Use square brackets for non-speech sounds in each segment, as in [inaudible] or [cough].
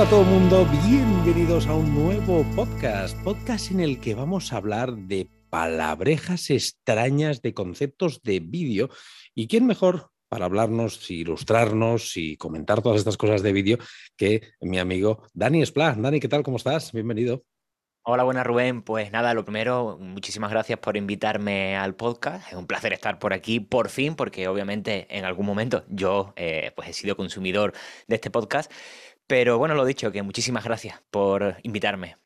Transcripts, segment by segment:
Hola a todo el mundo, bienvenidos a un nuevo podcast, podcast en el que vamos a hablar de palabrejas extrañas de conceptos de vídeo. ¿Y quién mejor para hablarnos, ilustrarnos y comentar todas estas cosas de vídeo que mi amigo Dani Espla. Dani, ¿qué tal? ¿Cómo estás? Bienvenido. Hola, buenas Rubén. Pues nada, lo primero, muchísimas gracias por invitarme al podcast. Es un placer estar por aquí por fin, porque obviamente en algún momento yo eh, pues he sido consumidor de este podcast. Pero bueno, lo dicho, que muchísimas gracias por invitarme.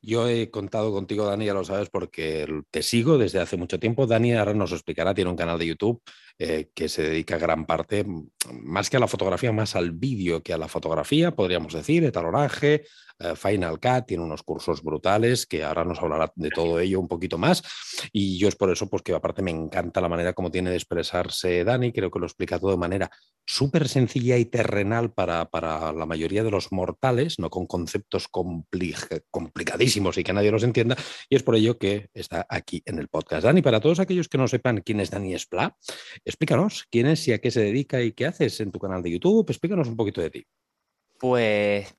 Yo he contado contigo, Dani, ya lo sabes, porque te sigo desde hace mucho tiempo. Dani ahora nos explicará, tiene un canal de YouTube eh, que se dedica gran parte, más que a la fotografía, más al vídeo que a la fotografía, podríamos decir, etaloraje, eh, Final Cut, tiene unos cursos brutales que ahora nos hablará de todo ello un poquito más. Y yo es por eso, pues que aparte me encanta la manera como tiene de expresarse Dani, creo que lo explica todo de manera súper sencilla y terrenal para, para, la mayoría de los mortales, no con conceptos complicadísimos y que nadie los entienda. Y es por ello que está aquí en el podcast. Dani, para todos aquellos que no sepan quién es Dani Espla, explícanos quién es y a qué se dedica y qué haces en tu canal de YouTube. Explícanos un poquito de ti. Pues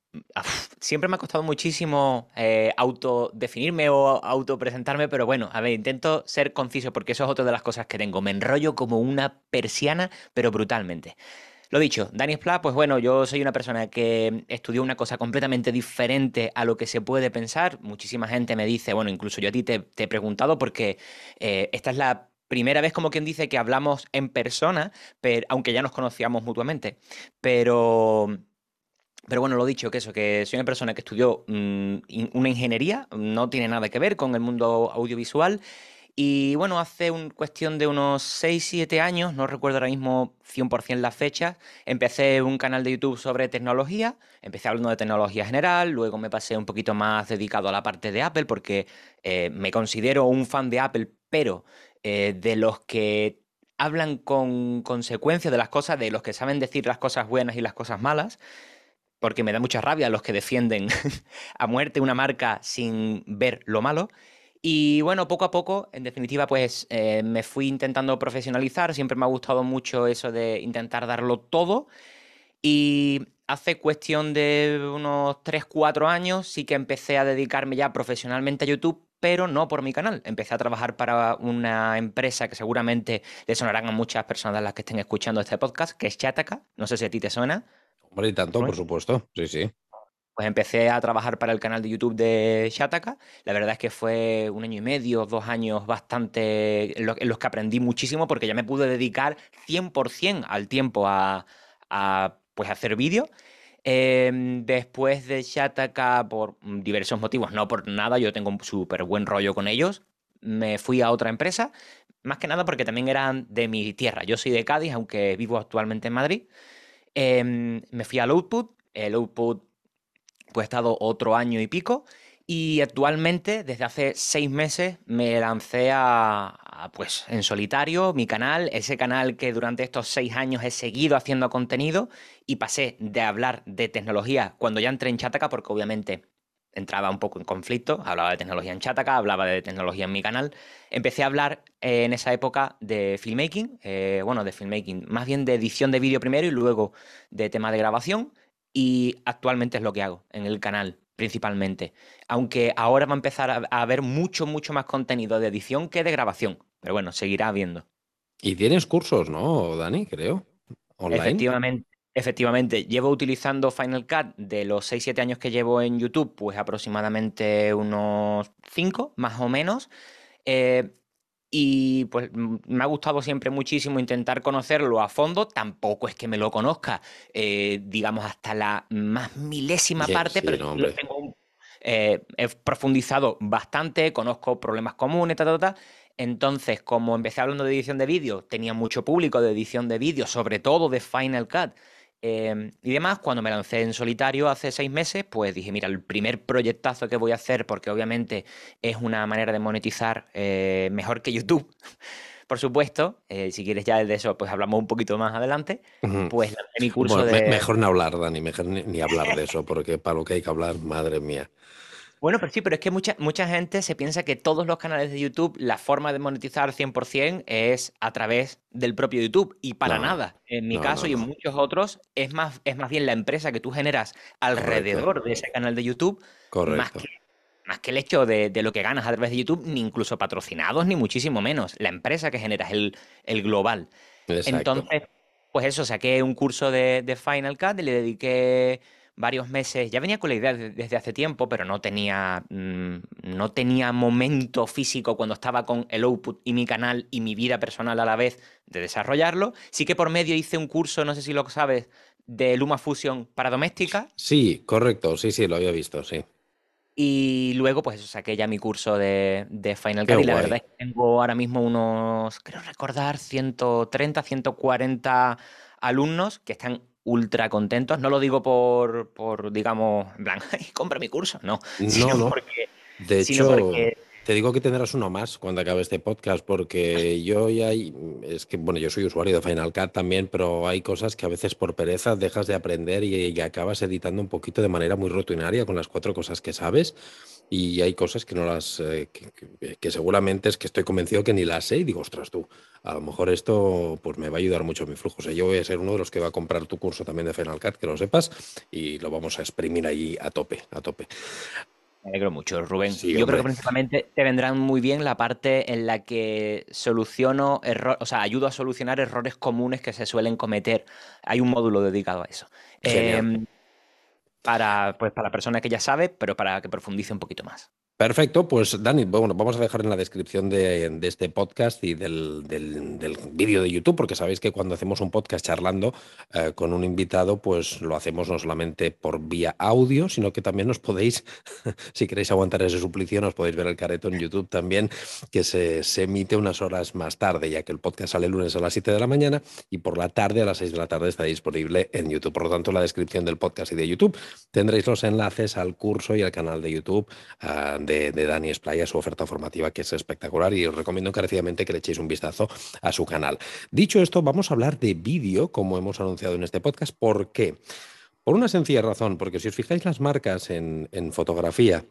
siempre me ha costado muchísimo eh, autodefinirme o autopresentarme, pero bueno, a ver, intento ser conciso porque eso es otra de las cosas que tengo. Me enrollo como una persiana, pero brutalmente. Lo dicho, Dani Splat, pues bueno, yo soy una persona que estudió una cosa completamente diferente a lo que se puede pensar. Muchísima gente me dice, bueno, incluso yo a ti te, he preguntado porque eh, esta es la primera vez como quien dice que hablamos en persona, pero, aunque ya nos conocíamos mutuamente. Pero pero bueno, lo dicho, que eso, que soy una persona que estudió mm, una ingeniería, no tiene nada que ver con el mundo audiovisual. Y bueno, hace un, cuestión de unos 6-7 años, no recuerdo ahora mismo 100% las fechas, empecé un canal de YouTube sobre tecnología, empecé hablando de tecnología general, luego me pasé un poquito más dedicado a la parte de Apple porque eh, me considero un fan de Apple, pero eh, de los que hablan con consecuencia de las cosas, de los que saben decir las cosas buenas y las cosas malas porque me da mucha rabia los que defienden [laughs] a muerte una marca sin ver lo malo. Y bueno, poco a poco, en definitiva, pues eh, me fui intentando profesionalizar. Siempre me ha gustado mucho eso de intentar darlo todo. Y hace cuestión de unos 3, 4 años sí que empecé a dedicarme ya profesionalmente a YouTube, pero no por mi canal. Empecé a trabajar para una empresa que seguramente le sonarán a muchas personas las que estén escuchando este podcast, que es Chataka. No sé si a ti te suena. Hombre, y tanto, por supuesto. Sí, sí. Pues empecé a trabajar para el canal de YouTube de Shataka. La verdad es que fue un año y medio, dos años bastante en los que aprendí muchísimo porque ya me pude dedicar 100% al tiempo a, pues, hacer vídeos. Em, después de Shataka, por diversos motivos, no por nada, yo tengo un súper buen rollo con ellos, me fui a otra empresa, más que nada porque también eran de mi tierra. Yo soy de Cádiz, aunque vivo actualmente en Madrid. Em, me fui al Output, el Output pues he estado otro año y pico. Y actualmente desde hace seis meses me lancé a, pues en solitario mi canal, ese canal que durante estos seis años he seguido haciendo contenido y pasé de hablar de tecnología cuando ya entré en Chataka porque obviamente entraba un poco en conflicto, hablaba de tecnología en Chataka, hablaba de tecnología en mi canal. Empecé a hablar eh, en esa época de filmmaking, eh, bueno, de filmmaking, más bien de edición de vídeo primero y luego de tema de grabación. Y actualmente es lo que hago en el canal, principalmente. Aunque ahora va a empezar a, haber mucho, mucho más contenido de edición que de grabación. Pero bueno, seguirá habiendo. Y tienes cursos, ¿no, Dani? Creo. Online. Efectivamente. Efectivamente, llevo utilizando Final Cut de los 6-7 años que llevo en YouTube, pues aproximadamente unos 5, más o menos. Eh, y pues me ha gustado siempre muchísimo intentar conocerlo a fondo. Tampoco es que me lo conozca, eh, digamos, hasta la más milésima parte, pero eh, he profundizado bastante, conozco problemas comunes, ta, ta, ta. Entonces, como empecé hablando de edición de vídeo, tenía mucho público de edición de vídeo, sobre todo de Final Cut. Em, y demás, cuando me lancé en solitario hace seis meses, pues dije, mira, el primer proyectazo que voy a hacer, porque obviamente es una manera de monetizar eh, mejor que YouTube, [laughs] por supuesto, eh, si quieres ya de eso, pues hablamos un poquito más adelante, pues lancé mi curso de... mejor no hablar, Dani, mejor ni, hablar de eso, porque para lo que hay que hablar, madre mía. Bueno, pero sí, pero es que mucha, mucha gente se piensa que todos los canales de YouTube, la forma de monetizar 100% es a través del propio YouTube. Y para nada. En mi caso y en muchos otros, es más, es más bien la empresa que tú generas alrededor de ese canal de YouTube. Más que, más que el hecho de, lo que ganas a través de YouTube, ni incluso patrocinados, ni muchísimo menos. La empresa que generas, el, el global. Entonces, pues eso, saqué un curso de, de Final Cut y le dediqué varios meses, ya venía con la idea desde hace tiempo, pero no tenía, mm, no tenía momento físico cuando estaba con el output y mi canal y mi vida personal a la vez de desarrollarlo. Sí que por medio hice un curso, no sé si lo sabes, de Luma Fusion para doméstica. Sí, correcto, sí, sí, lo había visto, sí. Y luego, pues eso, saqué ya mi curso de, Final Cut y la verdad es que tengo ahora mismo unos, creo recordar, 130, 140 alumnos que están ultra contentos. No lo digo por, por digamos, en plan, [laughs] compra mi curso, no. No, no. Porque, de hecho, te digo que tendrás uno más cuando acabe este podcast, porque [laughs] yo ya hay, es que, bueno, yo soy usuario de Final Cut también, pero hay cosas que a veces por pereza dejas de aprender y, acabas editando un poquito de manera muy rutinaria con las cuatro cosas que sabes. Y hay cosas que no las, eh, que, seguramente es que estoy convencido que ni las sé y digo, ostras, tú, a lo mejor esto pues me va a ayudar mucho en mi flujo. O sea, yo voy a ser uno de los que va a comprar tu curso también de Final Cut, que lo sepas, y lo vamos a exprimir ahí a tope, a tope. Me alegro mucho, Rubén. Yo creo que principalmente te vendrán muy bien la parte en la que soluciono errores, o sea, ayudo a solucionar errores comunes que se suelen cometer. Hay un módulo dedicado a eso. Em, para, pues, para la persona que ya sabe, pero para que profundice un poquito más. Perfecto, pues Dani, bueno, vamos a dejar en la descripción de, este podcast y del, vídeo de YouTube, porque sabéis que cuando hacemos un podcast charlando eh, con un invitado, pues lo hacemos no solamente por vía audio, sino que también nos podéis, [laughs] si queréis aguantar ese suplicio, nos podéis ver el careto en YouTube también, que se, emite unas horas más tarde, ya que el podcast sale el lunes a las 7 de la mañana y por la tarde a las 6 de la tarde está disponible en YouTube. Por lo tanto, en la descripción del podcast y de YouTube tendréis los enlaces al curso y al canal de YouTube. Ah, de, Dani Esplaya, su oferta formativa, que es espectacular y os recomiendo encarecidamente que le echéis un vistazo a su canal. Dicho esto, vamos a hablar de vídeo, como hemos anunciado en este podcast. ¿Por qué? Por una sencilla razón, porque si os fijáis las marcas en fotografía,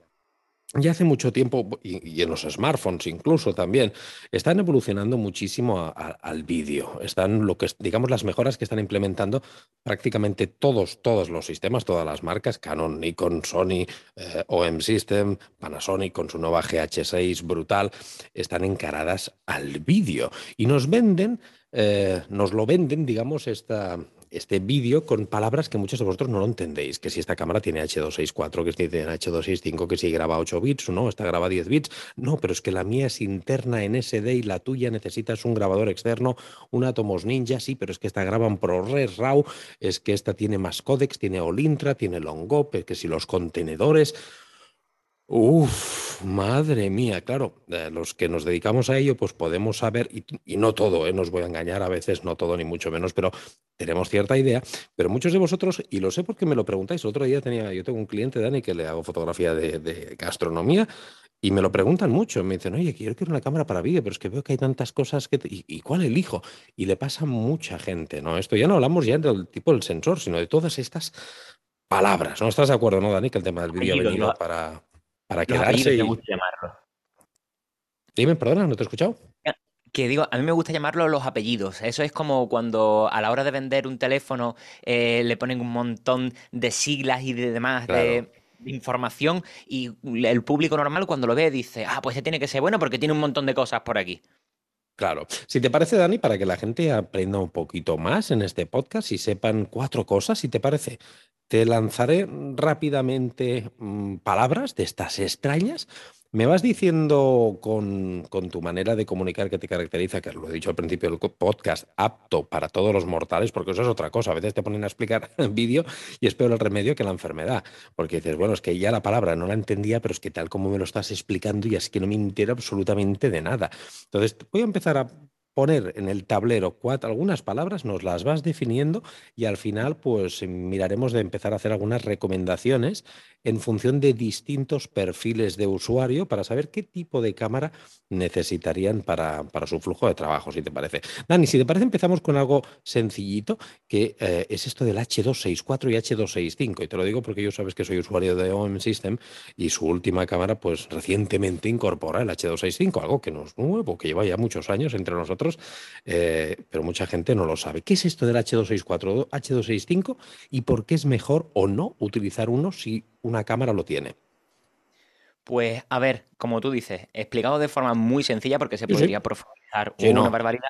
ya hace mucho tiempo, y, en los smartphones incluso también, están evolucionando muchísimo al vídeo. Están lo que digamos las mejoras que están implementando prácticamente todos, todos los sistemas, todas las marcas, Canon, Nikon, Sony, eh, OM System, Panasonic con su nueva GH6 brutal, están encaradas al vídeo. Y nos venden, eh, nos lo venden, digamos, esta, este vídeo con palabras que muchos de vosotros no lo entendéis, que si esta cámara tiene H264, que si tiene H265, que si graba 8 bits, no, esta graba 10 bits. No, pero es que la mía es interna en SD y la tuya necesitas un grabador externo, un Atomos Ninja, sí, pero es que esta graba en ProRes RAW, es que esta tiene más códex, tiene Olintra, tiene Longop, es que si los contenedores... Uf, madre mía, claro, eh, los que nos dedicamos a ello, pues podemos saber, y, no todo, eh, no os voy a engañar, a veces no todo, ni mucho menos, pero tenemos cierta idea. Pero muchos de vosotros, y lo sé porque me lo preguntáis, el otro día tenía, yo tengo un cliente, Dani, que le hago fotografía de, gastronomía, y me lo preguntan mucho, me dicen, oye, quiero una cámara para vídeo, pero es que veo que hay tantas cosas que... ¿Y, cuál elijo? Y le pasa a mucha gente, ¿no? Esto ya no hablamos ya del tipo del sensor, sino de todas estas palabras. ¿No estás de acuerdo, no, Dani, que el tema del vídeo ha venido para para quedarse. Y... gusta llamarlo. Dime, perdona, no te he escuchado. Que digo, a mí me gusta llamarlo los apellidos. Eso es como cuando a la hora de vender un teléfono eh, le ponen un montón de siglas y de demás de, información y el público normal cuando lo ve dice, ah, pues ese tiene que ser bueno porque tiene un montón de cosas por aquí. Claro. Si te parece, Dani, para que la gente aprenda un poquito más en este podcast y sepan cuatro cosas, si te parece, te lanzaré rápidamente mm, palabras de estas extrañas. Me vas diciendo con, tu manera de comunicar que te caracteriza, que lo he dicho al principio del podcast, apto para todos los mortales, porque eso es otra cosa. A veces te ponen a explicar [laughs] en vídeo y es peor el remedio que la enfermedad. Porque dices, bueno, es que ya la palabra no la entendía, pero es que tal como me lo estás explicando y es que no me entero absolutamente de nada. Entonces, voy a empezar a poner en el tablero algunas palabras, nos las vas definiendo y al final pues miraremos de empezar a hacer algunas recomendaciones en función de distintos perfiles de usuario para saber qué tipo de cámara necesitarían para, para su flujo de trabajo, si te parece. Dani, si te parece empezamos con algo sencillito que eh, es esto del H264 y H265 y te lo digo porque yo sabes que soy usuario de OM System y su última cámara pues recientemente incorpora el H265, algo que no es nuevo, que lleva ya muchos años entre nosotros eh, pero mucha gente no lo sabe. ¿Qué es esto del H264, H265 y por qué es mejor o no utilizar uno si una cámara lo tiene? Pues a ver, como tú dices, explicado de forma muy sencilla porque se podría profundizar una barbaridad.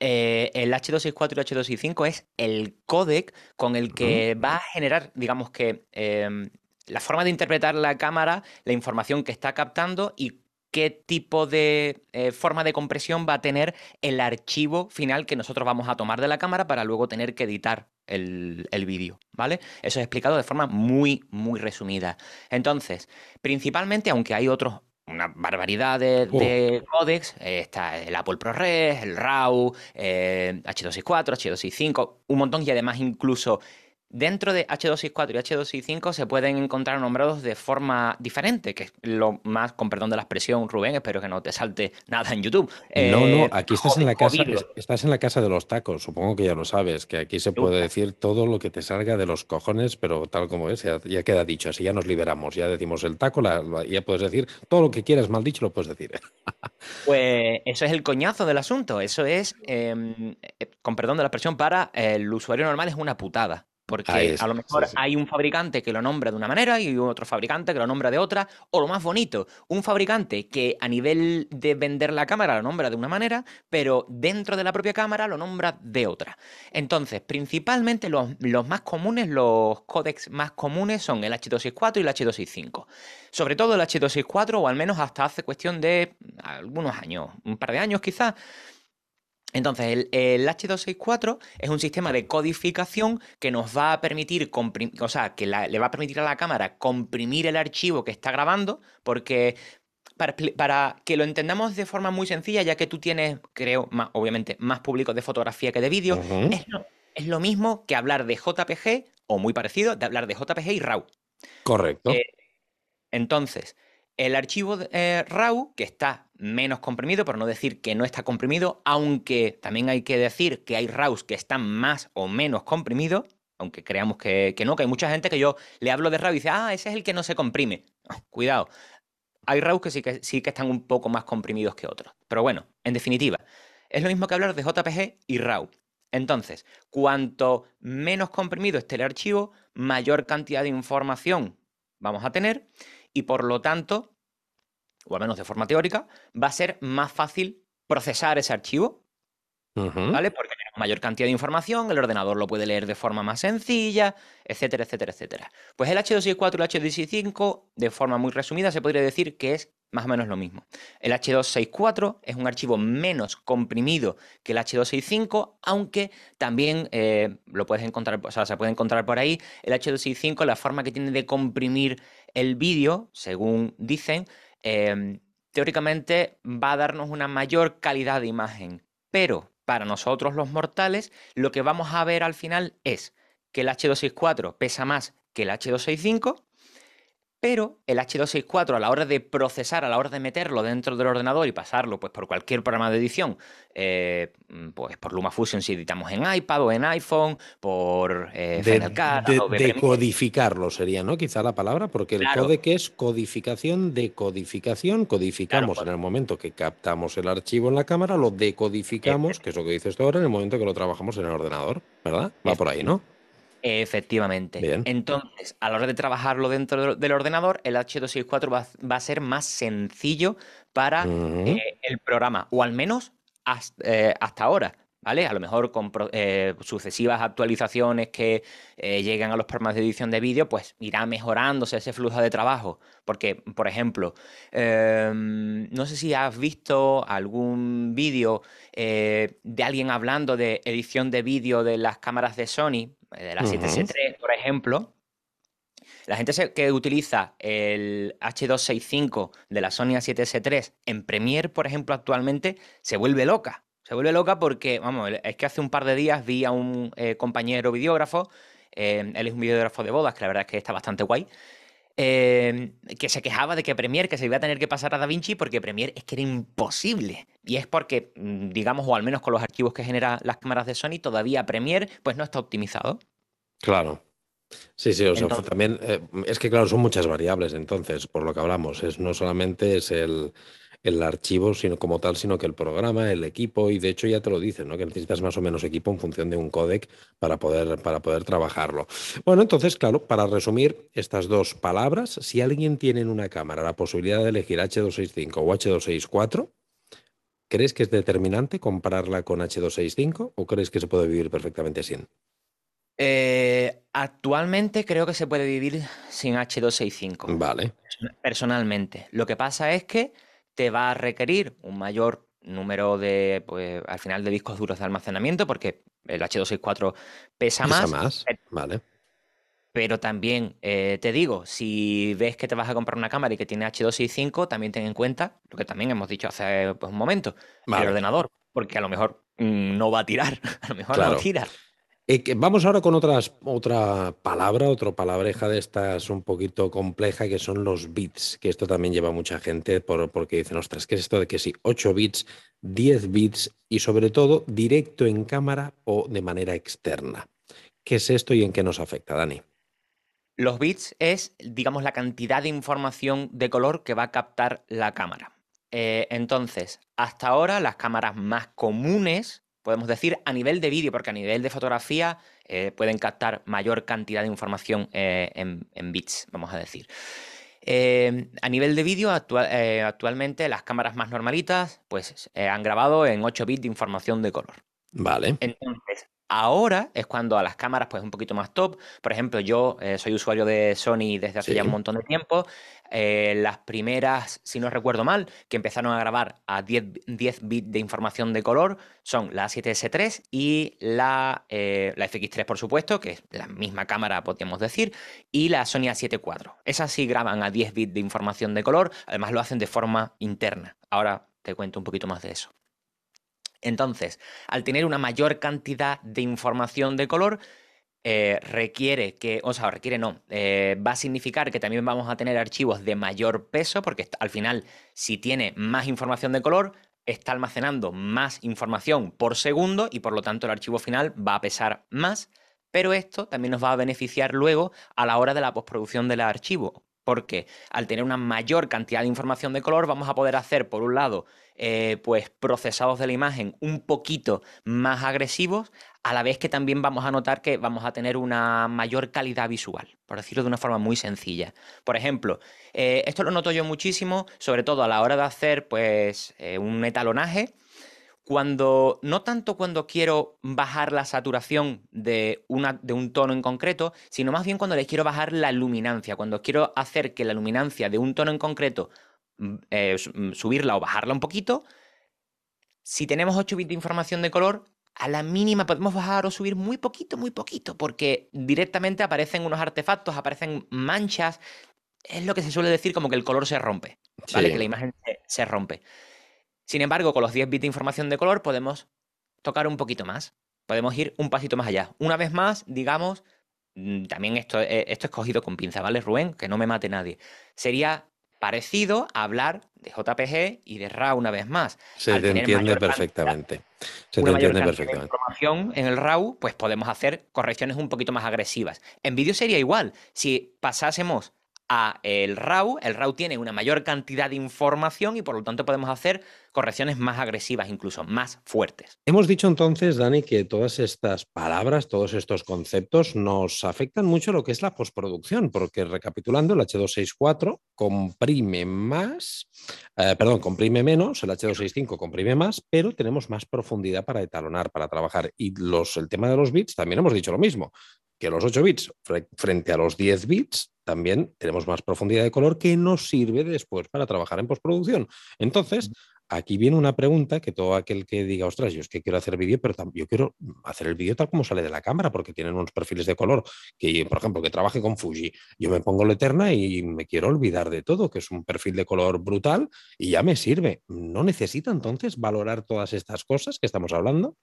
Eh, el H264 y el H265 es el códec con el que va a generar, digamos que, em, la forma de interpretar la cámara, la información que está captando y qué tipo de eh, forma de compresión va a tener el archivo final que nosotros vamos a tomar de la cámara para luego tener que editar el, vídeo, ¿vale? Eso es explicado de forma muy, muy resumida. Entonces, principalmente, aunque hay otros una barbaridad de, oh. códex. Eh, está el Apple ProRes, el RAW, eh, H264, H265, un montón y además incluso Dentro de H264 y H265 se pueden encontrar nombrados de forma diferente, que es lo más, con perdón de la expresión, Rubén, espero que no te salte nada en YouTube. no, no, eh, aquí estás en la casa, estás en la casa de los tacos, supongo que ya lo sabes, que aquí se puede decir todo lo que te salga de los cojones, pero tal como es, ya, queda dicho, así ya nos liberamos, ya decimos el taco, ya puedes decir todo lo que quieras mal dicho, lo puedes decir. [laughs] pues eso es el coñazo del asunto, eso es, em, eh, con perdón de la expresión, para el usuario normal es una putada. Porque a lo mejor hay un fabricante que lo nombra de una manera y otro fabricante que lo nombra de otra. O lo más bonito, un fabricante que a nivel de vender la cámara lo nombra de una manera, pero dentro de la propia cámara lo nombra de otra. Entonces, principalmente los, más comunes, los códex más comunes son el H264 y el H265. Sobre todo el H264, o al menos hasta hace cuestión de algunos años, un par de años quizás entonces, el, H264 es un sistema de codificación que nos va a permitir, o sea, que le va a permitir a la cámara comprimir el archivo que está grabando, porque para, que lo entendamos de forma muy sencilla, ya que tú tienes, creo, más, obviamente, más públicos de fotografía que de vídeo, es, lo, mismo que hablar de JPG, o muy parecido, de hablar de JPG y RAW. Correcto. Eh, entonces, el archivo eh, RAW, que está menos comprimido, por no decir que no está comprimido, aunque también hay que decir que hay RAWs que están más o menos comprimidos, aunque creamos que, no, que hay mucha gente que yo le hablo de RAW y dice, ah, ese es el que no se comprime. cuidado, hay RAWs que sí, que sí que están un poco más comprimidos que otros. Pero bueno, en definitiva, es lo mismo que hablar de JPG y RAW. Entonces, cuanto menos comprimido esté el archivo, mayor cantidad de información vamos a tener y por lo tanto, o al menos de forma teórica, va a ser más fácil procesar ese archivo, ¿vale? Porque mayor cantidad de información, el ordenador lo puede leer de forma más sencilla, etcétera, etcétera, etcétera. Pues el H264 y el H265, de forma muy resumida, se podría decir que es más o menos lo mismo. El H264 es un archivo menos comprimido que el H265, aunque también eh, lo puedes encontrar, o sea, se puede encontrar por ahí. El H265, la forma que tiene de comprimir el vídeo, según dicen, em, teóricamente va a darnos una mayor calidad de imagen. Pero para nosotros los mortales, lo que vamos a ver al final es que el H264 pesa más que el H265 pero el H264 a la hora de procesar, a la hora de meterlo dentro del ordenador y pasarlo pues, por cualquier programa de edición, eh, pues por LumaFusion si editamos en iPad o en iPhone, por eh, de, Decodificarlo sería, ¿no? Quizá la palabra, porque el codec es codificación de codificación. Codificamos en el momento que captamos el archivo en la cámara, lo decodificamos, que es lo que dices tú ahora, en el momento que lo trabajamos en el ordenador, ¿verdad? Va por ahí, ¿no? Efectivamente. Entonces, a la hora de trabajarlo dentro del ordenador, el H264 va, va a ser más sencillo para eh, el programa, o al menos eh, hasta, ahora. ¿Vale? A lo mejor con eh, sucesivas actualizaciones que lleguen a los programas de edición de vídeo, pues irá mejorándose ese flujo de trabajo. Porque, por ejemplo, em, no sé si has visto algún vídeo de alguien hablando de edición de vídeo de las cámaras de Sony, de la 7S3, por ejemplo, la gente que utiliza el H265 de la Sony A7S3 en Premiere, por ejemplo, actualmente, se vuelve loca. Se vuelve loca porque, vamos, es que hace un par de días vi a un eh, compañero videógrafo, eh, él es un videógrafo de bodas, que la verdad es que está bastante guay, eh, que se quejaba de que Premiere, que se iba a tener que pasar a DaVinci porque Premiere es que era imposible. Y es porque, mm, digamos, o al menos con los archivos que generan las cámaras de Sony, todavía Premiere pues no está optimizado. Claro. Sí, sí, o sea, también es que claro, son muchas variables, entonces, por lo que hablamos, es no solamente es el, el archivo sino como tal, sino que el programa, el equipo, y de hecho ya te lo dicen, ¿no? que necesitas más o menos equipo en función de un codec para poder, para poder trabajarlo. Bueno, entonces, claro, para resumir estas dos palabras, si alguien tiene en una cámara la posibilidad de elegir H265 o H264, ¿crees que es determinante compararla con H265 o crees que se puede vivir perfectamente sin? Eh, actualmente creo que se puede vivir sin H265. Vale. Personalmente. Lo que pasa es que te va a requerir un mayor número de, pues, al final, de discos duros de almacenamiento, porque el H264 pesa, pesa más. más. Vale. Pero también eh, te digo, si ves que te vas a comprar una cámara y que tiene H265, también ten en cuenta lo que también hemos dicho hace pues, un momento, el ordenador, porque a lo mejor mm, no va a tirar, [laughs] a lo mejor no tira. Eh, vamos ahora con otra palabra, otra palabreja de estas un poquito compleja, que son los bits, que esto también lleva mucha gente por, porque dicen, ostras, ¿qué es esto de que sí, 8 bits, 10 bits y sobre todo directo en cámara o de manera externa? ¿Qué es esto y en qué nos afecta, Dani? Los bits es, digamos, la cantidad de información de color que va a captar la cámara. Eh, entonces, hasta ahora las cámaras más comunes podemos decir, a nivel de vídeo, porque a nivel de fotografía eh, pueden captar mayor cantidad de información eh, en, bits, vamos a decir. Eh, a nivel de vídeo, actualmente las cámaras más normalitas pues, han grabado en 8 bits de información de color. Vale. Entonces, Ahora es cuando a las cámaras, pues un poquito más top. Por ejemplo, yo soy usuario de Sony desde hace ya un montón de tiempo. Eh, las primeras, si no recuerdo mal, que empezaron a grabar a 10, 10 bits de información de color son la A7S3 y la, eh, la FX3, por supuesto, que es la misma cámara, podríamos decir, y la Sony A7 IV. Esas sí graban a 10 bits de información de color, además lo hacen de forma interna. Ahora te cuento un poquito más de eso. Entonces, al tener una mayor cantidad de información de color, eh, requiere que, o sea, requiere no, eh, va a significar que también vamos a tener archivos de mayor peso, porque al final, si tiene más información de color, está almacenando más información por segundo y por lo tanto el archivo final va a pesar más, pero esto también nos va a beneficiar luego a la hora de la postproducción del archivo, porque al tener una mayor cantidad de información de color vamos a poder hacer, por un lado, eh, pues procesados de la imagen un poquito más agresivos, a la vez que también vamos a notar que vamos a tener una mayor calidad visual, por decirlo de una forma muy sencilla. Por ejemplo, eh, esto lo noto yo muchísimo, sobre todo a la hora de hacer pues eh, un etalonaje, cuando, no tanto cuando quiero bajar la saturación de, una, de un tono en concreto, sino más bien cuando le quiero bajar la luminancia, cuando quiero hacer que la luminancia de un tono en concreto Mm, eh, mm, subirla o bajarla un poquito. Si tenemos 8 bits de información de color, a la mínima podemos bajar o subir muy poquito, muy poquito, porque directamente aparecen unos artefactos, aparecen manchas. Es lo que se suele decir como que el color se rompe, ¿vale? Que la imagen se, rompe. Sin embargo, con los 10 bits de información de color podemos tocar un poquito más. Podemos ir un pasito más allá. Una vez más, digamos, mm, también esto, eh, esto es cogido con pinza, ¿vale, Rubén? Que no me mate nadie. Sería parecido a hablar de JPG y de RAW una vez más. Se te entiende perfectamente. Se te entiende perfectamente. información en el RAW, pues podemos hacer correcciones un poquito más agresivas. En vídeo sería igual. Si pasásemos a el RAW, el RAW tiene una mayor cantidad de información y por lo tanto podemos hacer correcciones más agresivas, incluso más fuertes. Hemos dicho entonces, Dani, que todas estas palabras, todos estos conceptos nos afectan mucho lo que es la postproducción, porque recapitulando, el H264 comprime más, eh, perdón, comprime menos, el H265 comprime más, pero tenemos más profundidad para etalonar, para trabajar. Y los, el tema de los bits también hemos dicho lo mismo que los 8 bits frente a los 10 bits también tenemos más profundidad de color que nos sirve después para trabajar en postproducción. Entonces, Aquí viene una pregunta que todo aquel que diga, ostras, yo es que quiero hacer vídeo, pero yo quiero hacer el vídeo tal como sale de la cámara, porque tienen unos perfiles de color, que por ejemplo, que trabaje con Fuji, yo me pongo la Eterna y me quiero olvidar de todo, que es un perfil de color brutal y ya me sirve. ¿No necesita entonces valorar todas estas cosas que estamos hablando?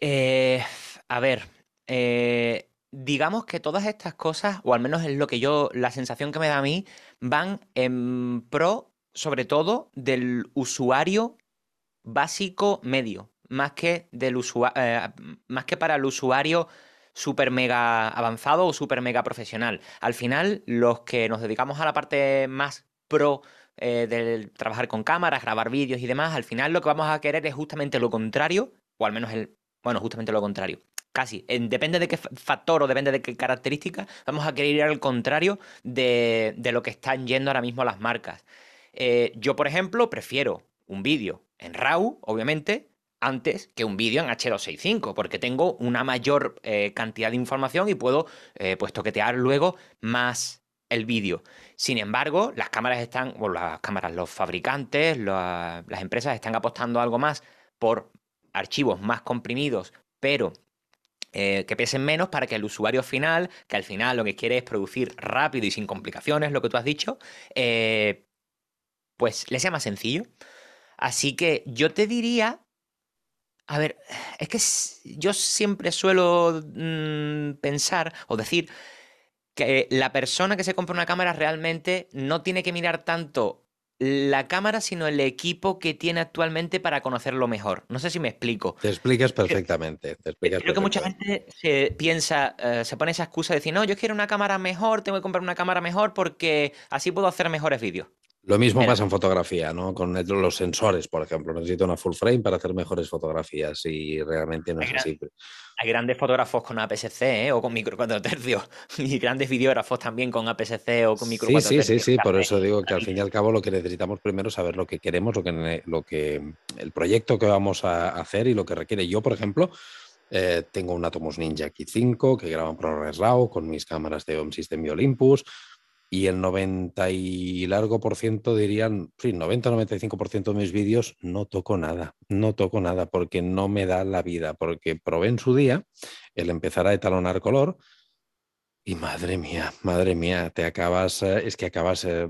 Eh, a ver, eh, digamos que todas estas cosas, o al menos es lo que yo, la sensación que me da a mí, van en pro, sobre todo, del usuario básico medio, más que, del eh, más que para el usuario super mega avanzado o super mega profesional. Al final, los que nos dedicamos a la parte más pro eh, del trabajar con cámaras, grabar vídeos y demás, al final lo que vamos a querer es justamente lo contrario, o al menos el, bueno, justamente lo contrario. Casi. depende de qué factor o depende de qué característica, vamos a querer ir al contrario de, lo que están yendo ahora mismo las marcas. Eh, yo, por ejemplo, prefiero un vídeo en RAW, obviamente, antes que un vídeo en H265, porque tengo una mayor eh, cantidad de información y puedo eh, pues toquetear luego más el vídeo. Sin embargo, las cámaras están, o las cámaras, los fabricantes, las empresas están apostando algo más por archivos más comprimidos, pero eh, que pesen menos para que el usuario final, que al final lo que quiere es producir rápido y sin complicaciones, lo que tú has dicho, eh, pues le sea más sencillo. Así que yo te diría, a ver, es que yo siempre suelo mm, pensar o decir que la persona que se compra una cámara realmente no tiene que mirar tanto la cámara, sino el equipo que tiene actualmente para conocerlo mejor. No sé si me explico. Te explicas perfectamente. creo que mucha gente se piensa, eh, se pone esa excusa de decir, no, yo quiero una cámara mejor, tengo que comprar una cámara mejor porque así puedo hacer mejores vídeos. Lo mismo pasa en fotografía, ¿no? Con los sensores, por ejemplo. Necesito una full frame para hacer mejores fotografías y realmente no es así. Hay grandes fotógrafos con APS-C ¿eh? o con micro [laughs] 4 tercios y grandes videógrafos también con APS-C o con micro sí, 4 sí, Sí, sí, sí, por eso digo que al fin y al cabo lo que necesitamos primero es saber lo que queremos, lo que, lo que el proyecto que vamos a hacer y lo que requiere. Yo, por ejemplo, eh, tengo un Atomos Ninja X5 que graba en ProRes RAW con mis cámaras de Home System y Olympus y el 90 y largo por ciento dirían, sí, 90-95% de mis vídeos no toco nada, no toco nada porque no me da la vida, porque probé en su día el empezar a etalonar color y madre mía, madre mía, te acabas, eh, es que acabas eh,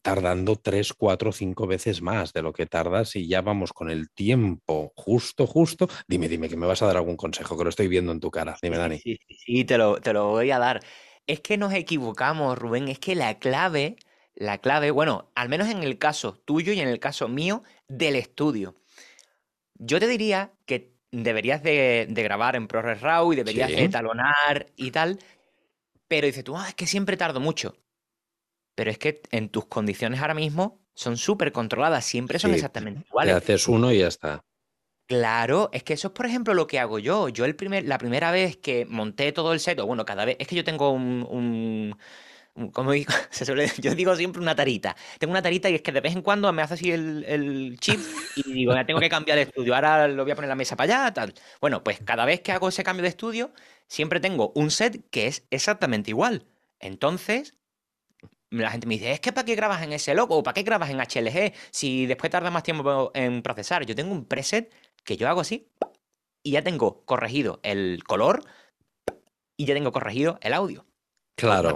tardando 3, 4, 5 veces más de lo que tardas y ya vamos con el tiempo justo, justo. Dime, dime, que me vas a dar algún consejo, que lo estoy viendo en tu cara. Dime, Dani. Sí, sí, sí te, lo, te lo voy a dar es que nos equivocamos, Rubén, es que la clave, la clave, bueno, al menos en el caso tuyo y en el caso mío, del estudio. Yo te diría que deberías de, grabar en ProRes RAW y deberías de talonar y tal, pero dices tú, ah, es que siempre tardo mucho. Pero es que en tus condiciones ahora mismo son súper controladas, siempre son exactamente iguales. Te haces uno y ya está. Claro, es que eso es, por ejemplo, lo que hago yo. Yo el primer, la primera vez que monté todo el set, o bueno, cada vez, es que yo tengo un, como digo, [laughs] yo digo siempre una tarita. Tengo una tarita y es que de vez en cuando me hace así el, chip y digo, ya tengo que cambiar de estudio, ahora lo voy a poner la mesa para allá, tal. Bueno, pues cada vez que hago ese cambio de estudio, siempre tengo un set que es exactamente igual. Entonces, la gente me dice, es que ¿para qué grabas en ese logo? ¿O para qué grabas en HLG? Si después tarda más tiempo en procesar. Yo tengo un preset que yo hago así y ya tengo corregido el color y ya tengo corregido el audio. Claro.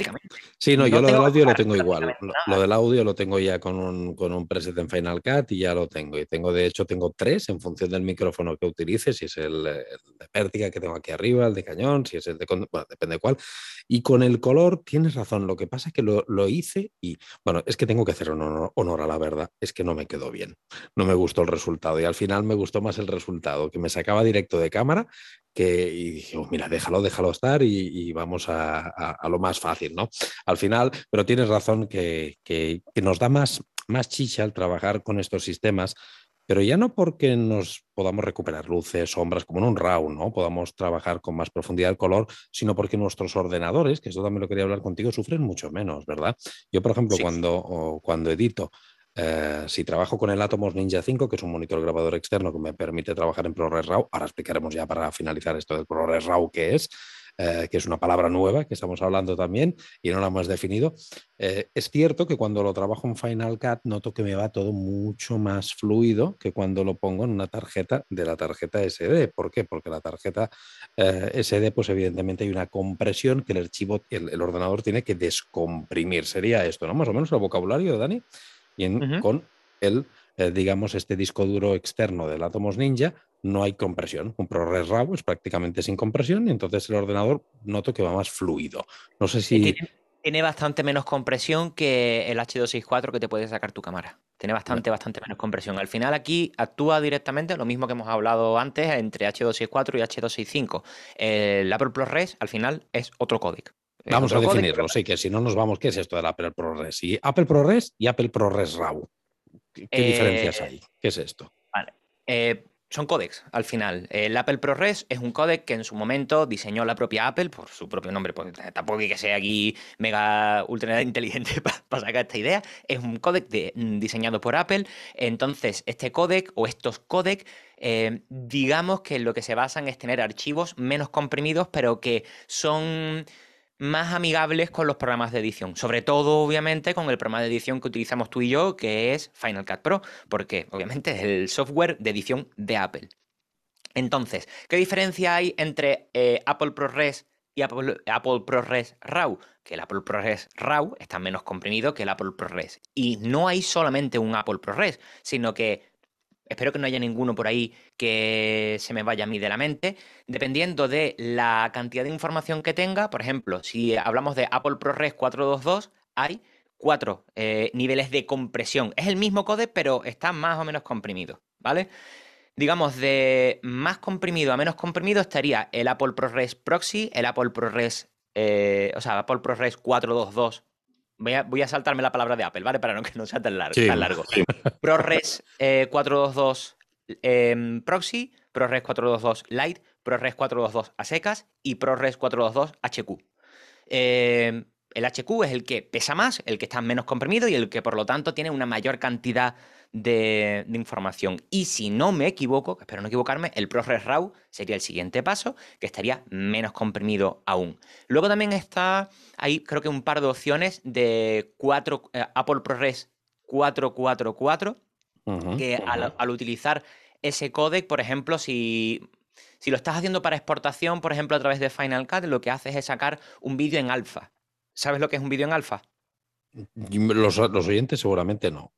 Sí, no, yo lo del audio lo tengo igual. Lo, del audio lo tengo ya con un, con un preset en Final Cut y ya lo tengo. Y tengo, de hecho, tengo tres en función del micrófono que utilices, si es el, de pértiga que tengo aquí arriba, el de cañón, si es el de... Bueno, depende de cuál. Y con el color, tienes razón. Lo que pasa es que lo, hice y, bueno, es que tengo que hacer honor, honor, a la verdad. Es que no me quedó bien. No me gustó el resultado. Y al final me gustó más el resultado, que me sacaba directo de cámara que, y dije, oh, mira, déjalo, déjalo estar y, vamos a, lo más fácil, ¿no? Al final, pero tienes razón que, nos da más, más chicha al trabajar con estos sistemas, pero ya no porque nos podamos recuperar luces, sombras, como en un RAW, ¿no? Podamos trabajar con más profundidad el color, sino porque nuestros ordenadores, que esto también lo quería hablar contigo, sufren mucho menos, ¿verdad? Yo, por ejemplo, cuando, cuando edito eh, si trabajo con el Atomos Ninja 5, que es un monitor grabador externo que me permite trabajar en ProRes RAW, ahora explicaremos ya para finalizar esto del ProRes RAW qué es, eh, que es una palabra nueva que estamos hablando también y no la hemos definido. Eh, es cierto que cuando lo trabajo en Final Cut noto que me va todo mucho más fluido que cuando lo pongo en una tarjeta de la tarjeta SD. ¿Por qué? Porque la tarjeta SD, pues evidentemente hay una compresión que el archivo, el, ordenador tiene que descomprimir. Sería esto, ¿no? Más o menos el vocabulario, Dani. Y con el eh, digamos, este disco duro externo del Atomos Ninja, no hay compresión. Un ProRes RAW es prácticamente sin compresión y entonces el ordenador noto que va más fluido. No sé si... Tiene, bastante menos compresión que el H264 que te puede sacar tu cámara. Tiene bastante, bastante menos compresión. Al final aquí actúa directamente lo mismo que hemos hablado antes entre H264 y H265. El Apple ProRes al final es otro códec. Vamos a definirlo, sí, que si no nos vamos, ¿qué es esto del Apple ProRes? Y Apple ProRes y Apple ProRes RAW. ¿Qué, diferencias eh, hay? ¿Qué es esto? Vale. Eh, son códecs al final. El Apple ProRes es un códec que en su momento diseñó la propia Apple por su propio nombre. Pues, tampoco hay que sea aquí mega ultra inteligente [laughs] para sacar esta idea. Es un códec mm, diseñado por Apple. Entonces, este códec o estos códecs, eh, digamos que lo que se basan es tener archivos menos comprimidos, pero que son más amigables con los programas de edición. Sobre todo, obviamente, con el programa de edición que utilizamos tú y yo, que es Final Cut Pro, porque obviamente es el software de edición de Apple. Entonces, ¿qué diferencia hay entre eh, Apple ProRes y Apple, Apple, ProRes RAW? Que el Apple ProRes RAW está menos comprimido que el Apple ProRes. Y no hay solamente un Apple ProRes, sino que Espero que no haya ninguno por ahí que se me vaya a mí de la mente. Dependiendo de la cantidad de información que tenga, por ejemplo, si hablamos de Apple ProRes 422, hay cuatro eh, niveles de compresión. Es el mismo código, pero está más o menos comprimido, ¿vale? Digamos, de más comprimido a menos comprimido estaría el Apple ProRes Proxy, el Apple ProRes, eh, o sea, Apple ProRes 422 Voy a, saltarme la palabra de Apple, ¿vale? Para no que no sea tan largo. ProRes 422 eh, em, Proxy, ProRes 422 Lite, ProRes 422 a secas y ProRes 422 HQ. el HQ es el que pesa más, el que está menos comprimido y el que por lo tanto tiene una mayor cantidad de, información. Y si no me equivoco, espero no equivocarme, el ProRes RAW sería el siguiente paso, que estaría menos comprimido aún. Luego también está ahí, creo que un par de opciones de 4, eh, Apple ProRes 444, que al, utilizar ese códec, por ejemplo, si, si lo estás haciendo para exportación, por ejemplo, a través de Final Cut, lo que haces es sacar un vídeo en alfa. ¿Sabes lo que es un vídeo en alfa? los oyentes seguramente no.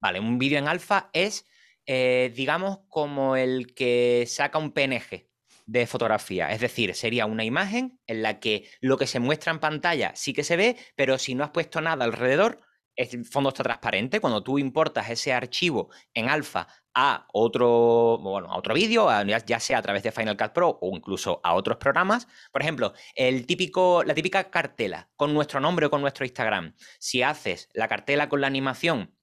Vale, un vídeo en alfa es, eh, digamos, como el que saca un PNG de fotografía. Es decir, sería una imagen en la que lo que se muestra en pantalla sí que se ve, pero si no has puesto nada alrededor, el fondo está transparente. Cuando tú importas ese archivo en alfa a otro, bueno, a otro vídeo, ya sea a través de Final Cut Pro o incluso a otros programas. Por ejemplo, el típico, la típica cartela con nuestro nombre o con nuestro Instagram. Si haces la cartela con la animación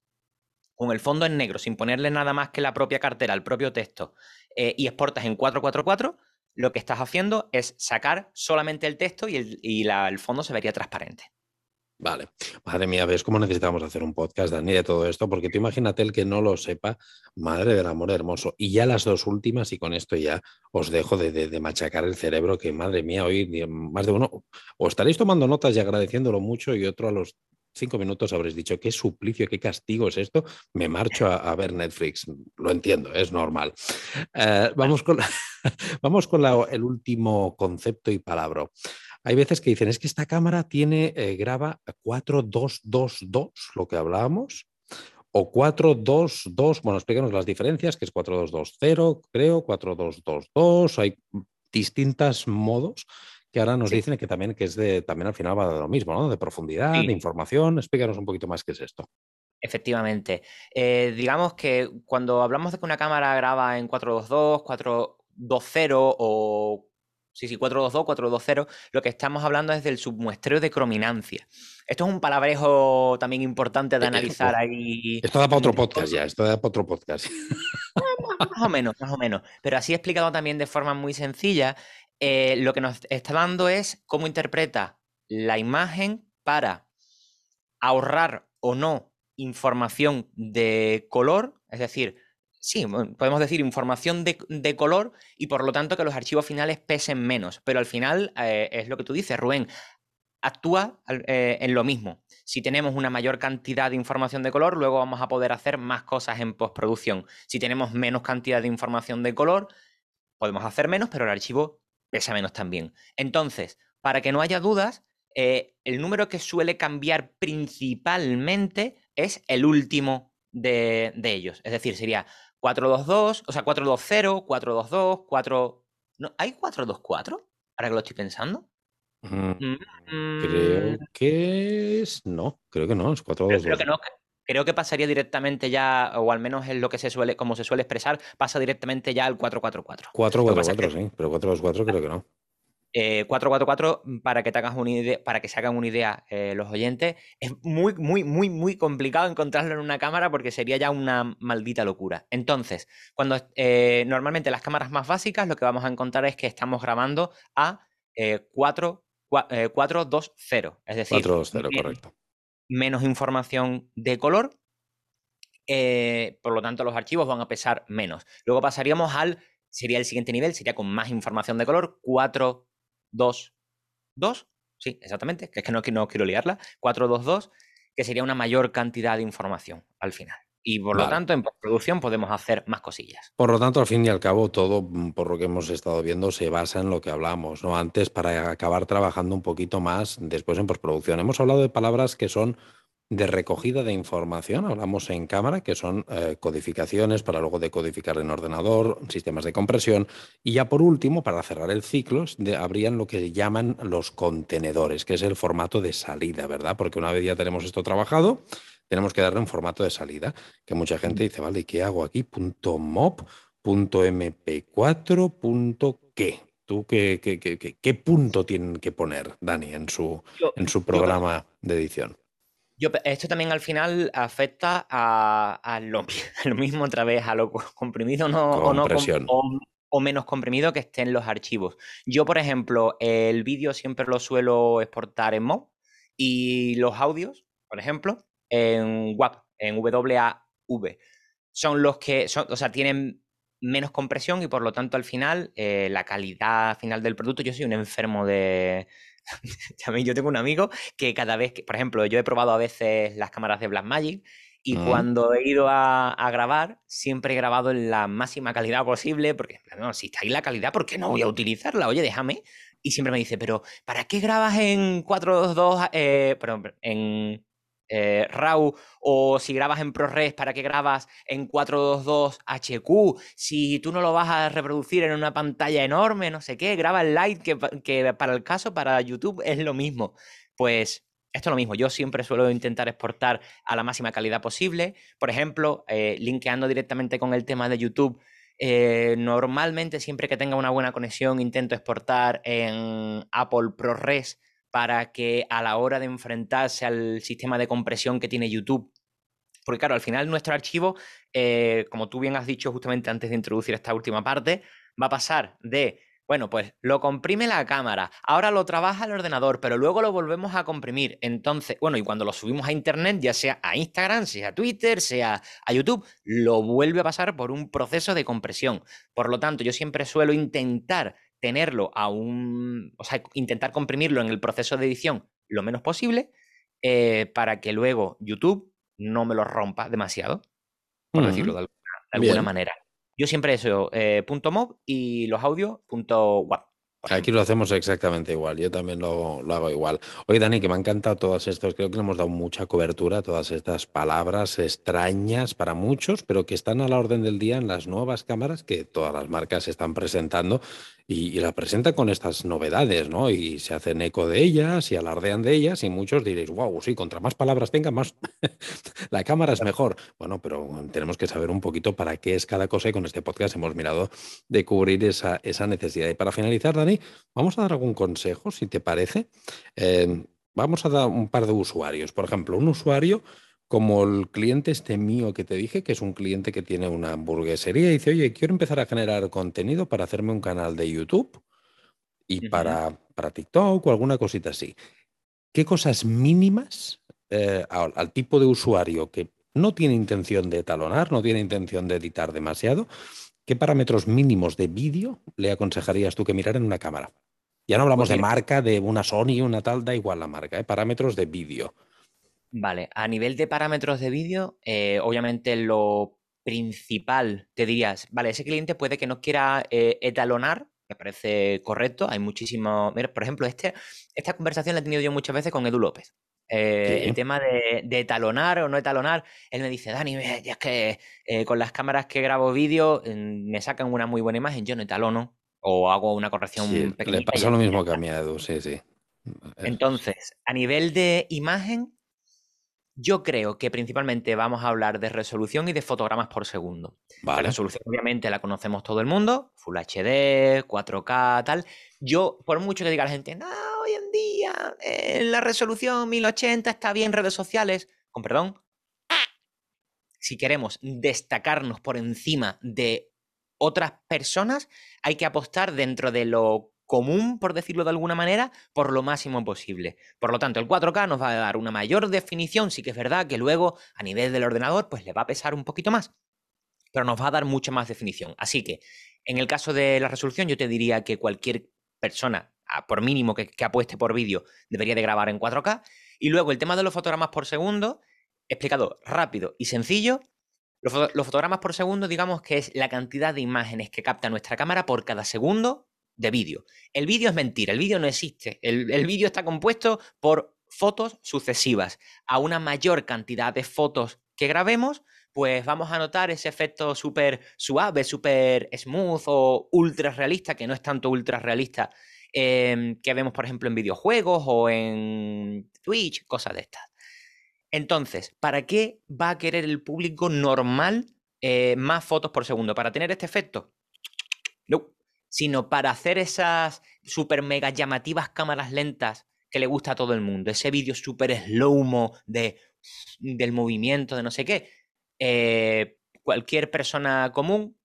con el fondo en negro, sin ponerle nada más que la propia cartera, el propio texto, eh, y exportas en 444, lo que estás haciendo es sacar solamente el texto y el, fondo se vería transparente. Vale. Madre mía, ¿ves cómo necesitamos hacer un podcast, Dani, de todo esto? Porque tú imagínate el que no lo sepa, madre del amor hermoso. Y ya las dos últimas, y con esto ya os dejo de, de machacar el cerebro, que madre mía, hoy más de uno, o estaréis tomando notas y agradeciéndolo mucho, y otro a los cinco minutos habréis dicho, qué suplicio, qué castigo es esto, me marcho a, ver Netflix. Lo entiendo, es normal. Eh, vamos con, [laughs] vamos con el último concepto y palabra. Hay veces que dicen, es que esta cámara tiene, eh, graba 4222, lo que hablábamos, o 4222, bueno, explícanos las diferencias, que es 4220, creo, 4222, hay distintos modos que ahora nos dicen que también que es de, también al final va de lo mismo, ¿no? De profundidad, de información. Explícanos un poquito más qué es esto. Efectivamente. Eh, digamos que cuando hablamos de que una cámara graba en 422, 420 o sí, sí, 422, 420, lo que estamos hablando es del submuestreo de crominancia. Esto es un palabrejo también importante de eh, analizar ahí. Esto da para otro podcast ya, esto da para otro podcast. Más o menos, más o menos. Pero así explicado también de forma muy sencilla, eh, lo que nos está dando es cómo interpreta la imagen para ahorrar o no información de color, es decir, sí, podemos decir información de, color y por lo tanto que los archivos finales pesen menos. Pero al final eh, es lo que tú dices, Rubén, actúa eh, en lo mismo. Si tenemos una mayor cantidad de información de color, luego vamos a poder hacer más cosas en postproducción. Si tenemos menos cantidad de información de color, podemos hacer menos, pero el archivo pesa menos también. Entonces, para que no haya dudas, eh, el número que suele cambiar principalmente es el último de, de ellos. Es decir, sería 422, o sea, 420, 422, 4... ¿No? ¿Hay 424? Ahora que lo estoy pensando. Mm, creo mm. que es. No, creo que no, es 422. Creo que no. Creo que pasaría directamente ya, o al menos es lo que se suele, como se suele expresar, pasa directamente ya al 444. 444, sí, pero 424 creo que no. 444, eh, para que te hagas una idea, para que se hagan una idea eh, los oyentes, es muy, muy, muy, muy complicado encontrarlo en una cámara porque sería ya una maldita locura. Entonces, cuando eh, normalmente las cámaras más básicas, lo que vamos a encontrar es que estamos grabando a 4, 420, es decir, 420, correcto. Menos información de color, por lo tanto los archivos van a pesar menos. Luego pasaríamos al, sería el siguiente nivel, sería con más información de color, 4 2, 2, sí, exactamente, que es que no, no quiero liarla, 4, 2, 2, que sería una mayor cantidad de información al final. Y por lo tanto, en postproducción podemos hacer más cosillas. Por lo tanto, al fin y al cabo, todo, mm, por lo que hemos estado viendo, se basa en lo que hablamos, ¿no? Antes, para acabar trabajando un poquito más después en postproducción. Hemos hablado de palabras que son de recogida de información, hablamos en cámara, que son eh, codificaciones para luego decodificar en ordenador, sistemas de compresión. Y ya por último, para cerrar el ciclo, habrían lo que llaman los contenedores, que es el formato de salida, ¿verdad? Porque una vez ya tenemos esto trabajado, tenemos que darle un formato de salida, que mucha gente dice, vale, ¿qué hago aquí? Punto .mop, punto .mp4, punto ¿qué? ¿Tú qué, qué, qué, qué, punto tienen que poner, Dani, en su, en su programa de edición? esto también al final afecta [laughs] a, lo, mismo otra vez, a lo comprimido no, o, no, o, menos comprimido que estén los archivos. Yo, por ejemplo, el vídeo siempre lo suelo exportar en MOV y los audios, por ejemplo, en WAV, en WAV. Son los que, son, o sea, tienen menos compresión y por lo tanto al final eh, la calidad final del producto, yo soy un enfermo de, [laughs] yo tengo un amigo que cada vez que, por ejemplo, yo he probado a veces las cámaras de Blackmagic y mm. cuando he ido a, grabar, siempre he grabado en la máxima calidad posible, porque no, si está ahí la calidad, ¿por qué no voy a utilizarla? Oye, déjame. Y siempre me dice, pero ¿para qué grabas en 4.2, eh, perdón, en eh, RAW o si grabas en ProRes, ¿para qué grabas en 422 HQ? Si tú no lo vas a reproducir en una pantalla enorme, no sé qué, graba el Light, que, para el caso, para YouTube es lo mismo. Pues esto es lo mismo, yo siempre suelo intentar exportar a la máxima calidad posible. Por ejemplo, eh, linkeando directamente con el tema de YouTube, eh, normalmente siempre que tenga una buena conexión intento exportar en Apple ProRes para que a la hora de enfrentarse al sistema de compresión que tiene YouTube, porque claro, al final nuestro archivo, eh, como tú bien has dicho justamente antes de introducir esta última parte, va a pasar de, bueno, pues lo comprime la cámara, ahora lo trabaja el ordenador, pero luego lo volvemos a comprimir. Entonces, bueno, y cuando lo subimos a Internet, ya sea a Instagram, sea a Twitter, sea a YouTube, lo vuelve a pasar por un proceso de compresión. Por lo tanto, yo siempre suelo intentar tenerlo a un, o sea, intentar comprimirlo en el proceso de edición lo menos posible eh, para que luego YouTube no me lo rompa demasiado, por decirlo de alguna, manera. Yo siempre eso, eh, punto .mob y los audios punto. Aquí lo hacemos exactamente igual, yo también lo, hago igual. Oye, Dani, que me han encantado todas estas, creo que le hemos dado mucha cobertura a todas estas palabras extrañas para muchos, pero que están a la orden del día en las nuevas cámaras que todas las marcas están presentando y, la presentan con estas novedades, ¿no? Y se hacen eco de ellas y alardean de ellas y muchos diréis, wow, sí, contra más palabras tenga, más [laughs] la cámara es mejor. Bueno, pero tenemos que saber un poquito para qué es cada cosa y con este podcast hemos mirado de cubrir esa, esa necesidad. Y para finalizar, Dani, vamos a dar algún consejo, si te parece. Eh, vamos a dar un par de usuarios. Por ejemplo, un usuario como el cliente este mío que te dije, que es un cliente que tiene una hamburguesería, y dice, oye, quiero empezar a generar contenido para hacerme un canal de YouTube y para, para TikTok o alguna cosita así. ¿Qué cosas mínimas eh, al, tipo de usuario que no tiene intención de talonar, no tiene intención de editar demasiado, ¿qué parámetros mínimos de vídeo le aconsejarías tú que mirar en una cámara? Ya no hablamos Pues de marca, de una Sony, una tal, da igual la marca, ¿eh? parámetros de vídeo. Vale, a nivel de parámetros de vídeo, eh, obviamente lo principal, te dirías, vale, ese cliente puede que no quiera eh, etalonar, me parece correcto, hay muchísimos, mira, por ejemplo, este, esta conversación la he tenido yo muchas veces con Edu López. Eh, Sí. El tema de, de etalonar o no etalonar, él me dice, Dani, ya es que con las cámaras que grabo vídeo mm, me sacan una muy buena imagen, yo no etalono o hago una corrección Sí, pequeñita. le pasa lo mismo que a mí, Edu, sí, sí. Entonces, a nivel de imagen, yo creo que principalmente vamos a hablar de resolución y de fotogramas por segundo. La resolución, obviamente, la conocemos todo el mundo, Full HD, 4K, tal. Yo, por mucho que diga la gente, no, hoy en día eh, la resolución 1080 está bien en redes sociales, con perdón, si queremos destacarnos por encima de otras personas, hay que apostar dentro de lo común, por decirlo de alguna manera, por lo máximo posible. Por lo tanto, el 4K nos va a dar una mayor definición, sí que es verdad que luego a nivel del ordenador pues le va a pesar un poquito más, pero nos va a dar mucha más definición. Así que en el caso de la resolución yo te diría que cualquier persona, por mínimo que, apueste por vídeo, debería de grabar en 4K. Y luego el tema de los fotogramas por segundo, explicado rápido y sencillo, los fotogramas por segundo, digamos que es la cantidad de imágenes que capta nuestra cámara por cada segundo de vídeo. El vídeo es mentira, el vídeo no existe. El, el vídeo está compuesto por fotos sucesivas. A una mayor cantidad de fotos que grabemos, pues vamos a notar ese efecto súper suave, súper smooth o ultra realista, que no es tanto ultra realista, em, que vemos, por ejemplo, en videojuegos o en Twitch, cosas de estas. Entonces, ¿para qué va a querer el público normal eh, más fotos por segundo? ¿Para tener este efecto? No, sino para hacer esas super mega llamativas cámaras lentas que le gusta a todo el mundo. Ese vídeo súper slow-mo de, del movimiento, de no sé qué. Eh, cualquier persona común,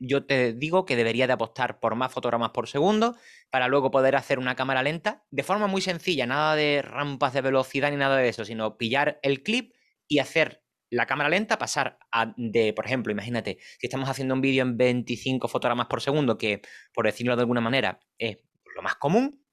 yo te digo que debería de apostar por más fotogramas por segundo para luego poder hacer una cámara lenta de forma muy sencilla, nada de rampas de velocidad ni nada de eso, sino pillar el clip y hacer la cámara lenta, pasar a, de, por ejemplo, imagínate, si estamos haciendo un vídeo en 25 fotogramas por segundo, que por decirlo de alguna manera es lo más común,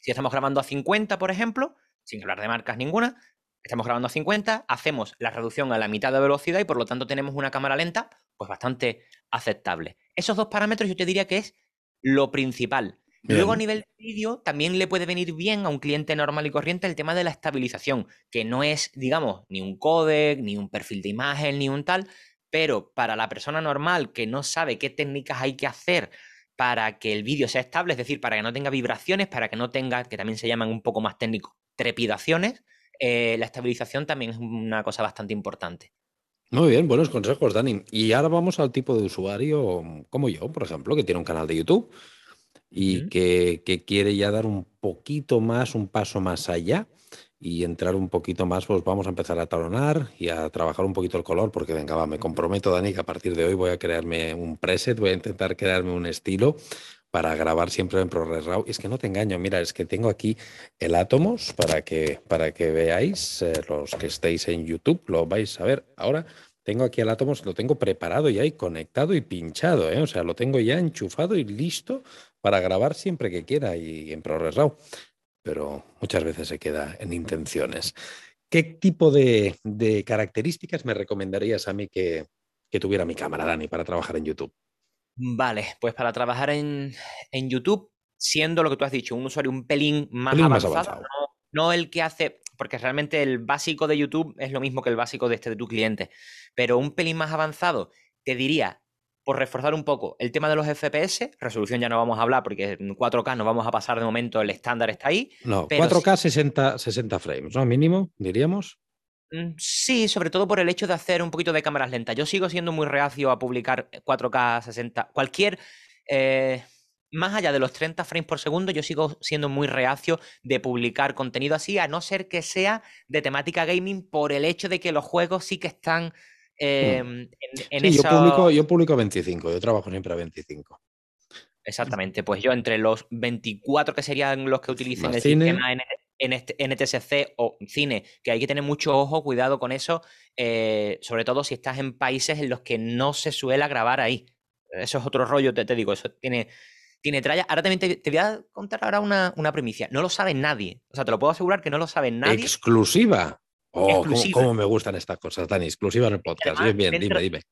si estamos grabando a 50, por ejemplo, sin hablar de marcas ninguna, estamos grabando a 50, hacemos la reducción a la mitad de velocidad y por lo tanto tenemos una cámara lenta pues bastante aceptable. Esos dos parámetros yo te diría que es lo principal. Bien. Luego a nivel de vídeo también le puede venir bien a un cliente normal y corriente el tema de la estabilización, que no es, digamos, ni un codec, ni un perfil de imagen, ni un tal, pero para la persona normal que no sabe qué técnicas hay que hacer para que el vídeo sea estable, es decir, para que no tenga vibraciones, para que no tenga, que también se llaman un poco más técnicos, trepidaciones, eh, la estabilización también es una cosa bastante importante. Muy bien, buenos consejos, Dani. Y ahora vamos al tipo de usuario como yo, por ejemplo, que tiene un canal de YouTube y que, que quiere ya dar un poquito más, un paso más allá y entrar un poquito más, pues vamos a empezar a talonar y a trabajar un poquito el color, porque venga, va, me comprometo, Dani, que a partir de hoy voy a crearme un preset, voy a intentar crearme un estilo para grabar siempre en ProRes RAW. Y es que no te engaño, mira, es que tengo aquí el Atomos para que, para que veáis, eh, los que estéis en YouTube, lo vais a ver ahora. Tengo aquí el Atomos, lo tengo preparado ya y conectado y pinchado, ¿eh? o sea, lo tengo ya enchufado y listo para grabar siempre que quiera y en ProRes RAW. Pero muchas veces se queda en intenciones. ¿Qué tipo de, de características me recomendarías a mí que, que tuviera mi cámara, Dani, para trabajar en YouTube? Vale, pues para trabajar en, en YouTube, siendo lo que tú has dicho, un usuario un pelín más Pelín más avanzado, avanzado. No, no el que hace, porque realmente el básico de YouTube es lo mismo que el básico de este de tu cliente, pero un pelín más avanzado, te diría, por reforzar un poco el tema de los FPS, resolución ya no vamos a hablar porque en 4K no vamos a pasar de momento, el estándar está ahí. No, Pero 4K 60, 60 frames, ¿no? Mínimo, diríamos. Mm, Sí, sobre todo por el hecho de hacer un poquito de cámaras lentas. Yo sigo siendo muy reacio a publicar 4K 60, cualquier, eh, más allá de los 30 frames por segundo, yo sigo siendo muy reacio de publicar contenido así, a no ser que sea de temática gaming, por el hecho de que los juegos sí que están eh, en, en Sí, yo publico, yo publico 25, yo trabajo siempre a 25. Exactamente, pues yo entre los 24 que serían los que utilicen Más el cine. sistema NT, en este, NTSC o cine, que hay que tener mucho ojo, cuidado con eso, eh, sobre todo si estás en países en los que no se suele grabar ahí. Eso es otro rollo, te, digo, eso tiene, tiene tralla. Ahora también te, voy a contar ahora una, una, primicia. No lo sabe nadie. O sea, te lo puedo asegurar que no lo sabe nadie. Exclusiva. Oh, Cómo, me gustan estas cosas, Dani. Exclusiva en el podcast. bien, bien, dime, dime.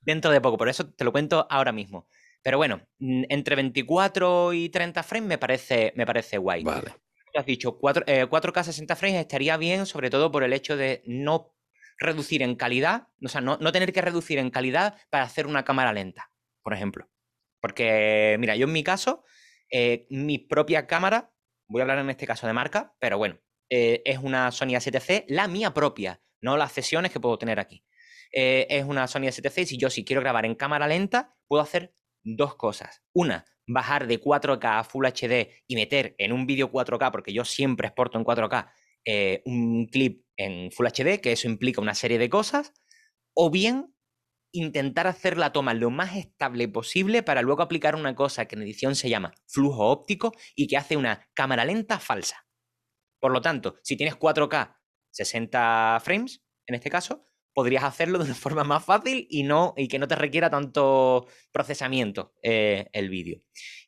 Dentro de poco, por eso te lo cuento ahora mismo. Pero bueno, entre 24 y 30 frames me parece, me parece guay. Vale has dicho, 4, k 60 frames estaría bien, sobre todo por el hecho de no reducir en calidad, o sea, no, tener que reducir en calidad para hacer una cámara lenta, por ejemplo. Porque, mira, yo en mi caso, eh, mi propia cámara, voy a hablar en este caso de marca, pero bueno, eh, es una Sony A7C, la mía propia, no las sesiones que puedo tener aquí. Eh, es una Sony A7C y si yo si quiero grabar en cámara lenta, puedo hacer dos cosas. Una, bajar de 4K a Full HD y meter en un vídeo 4K, porque yo siempre exporto en 4K, eh, un clip en Full HD, que eso implica una serie de cosas, o bien intentar hacer la toma lo más estable posible para luego aplicar una cosa que en edición se llama flujo óptico y que hace una cámara lenta falsa. Por lo tanto, si tienes 4K 60 frames, en este caso, podrías hacerlo de una [laughs] forma más fácil y, no, y que no te requiera tanto procesamiento eh, el vídeo.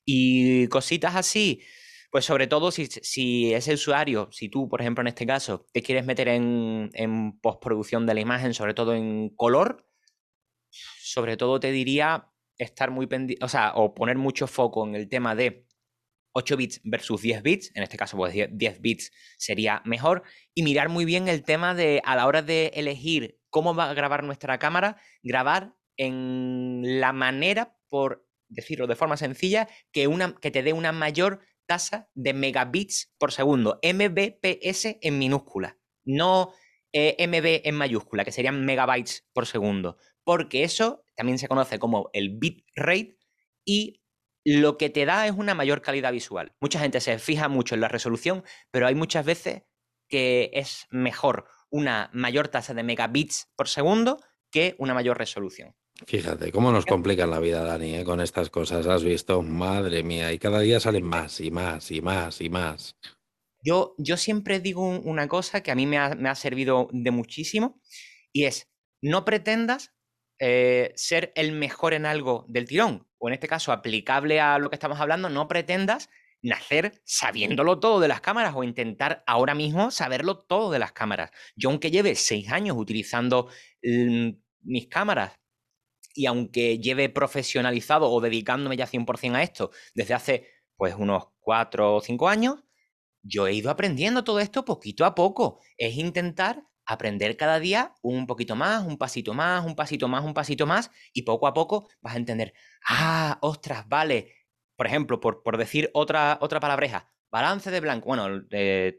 Y cositas así, pues sobre todo si, si, ese usuario, si tú, por ejemplo, en este caso, te quieres meter en, en postproducción de la imagen, sobre todo en color, sobre todo te diría estar muy pendiente, o sea, o poner mucho foco en el tema de 8 bits versus 10 bits, en este caso pues 10 bits sería mejor, y mirar muy bien el tema de a la hora de elegir cómo va a grabar nuestra cámara, grabar en la manera, por decirlo de forma sencilla, que, una, que te dé una mayor tasa de megabits por segundo, mbps en minúscula, no eh, mb en mayúscula, que serían megabytes por segundo, porque eso también se conoce como el bit rate y lo que te da es una mayor calidad visual. Mucha gente se fija mucho en la resolución, pero hay muchas veces que es mejor una mayor tasa de megabits por segundo que una mayor resolución. Fíjate, cómo nos complican la vida, Dani, eh, con estas cosas. Has visto, madre mía, y cada día salen más y más y más y más. Yo, yo siempre digo una cosa que a mí me ha, servido de muchísimo y es, no pretendas eh, ser el mejor en algo del tirón, o en este caso aplicable a lo que estamos hablando, no pretendas nacer sabiéndolo todo de las cámaras o intentar ahora mismo saberlo todo de las cámaras. Yo aunque lleve seis años utilizando mm, mis cámaras y aunque lleve profesionalizado o dedicándome ya 100% a esto desde hace pues unos cuatro o cinco años, yo he ido aprendiendo todo esto poquito a poco. Es intentar aprender cada día un poquito más, un pasito más, un pasito más, un pasito más, y poco a poco vas a entender, ah, ostras, vale, por ejemplo, por, por decir otra, otra palabreja, balance de blanco. Bueno,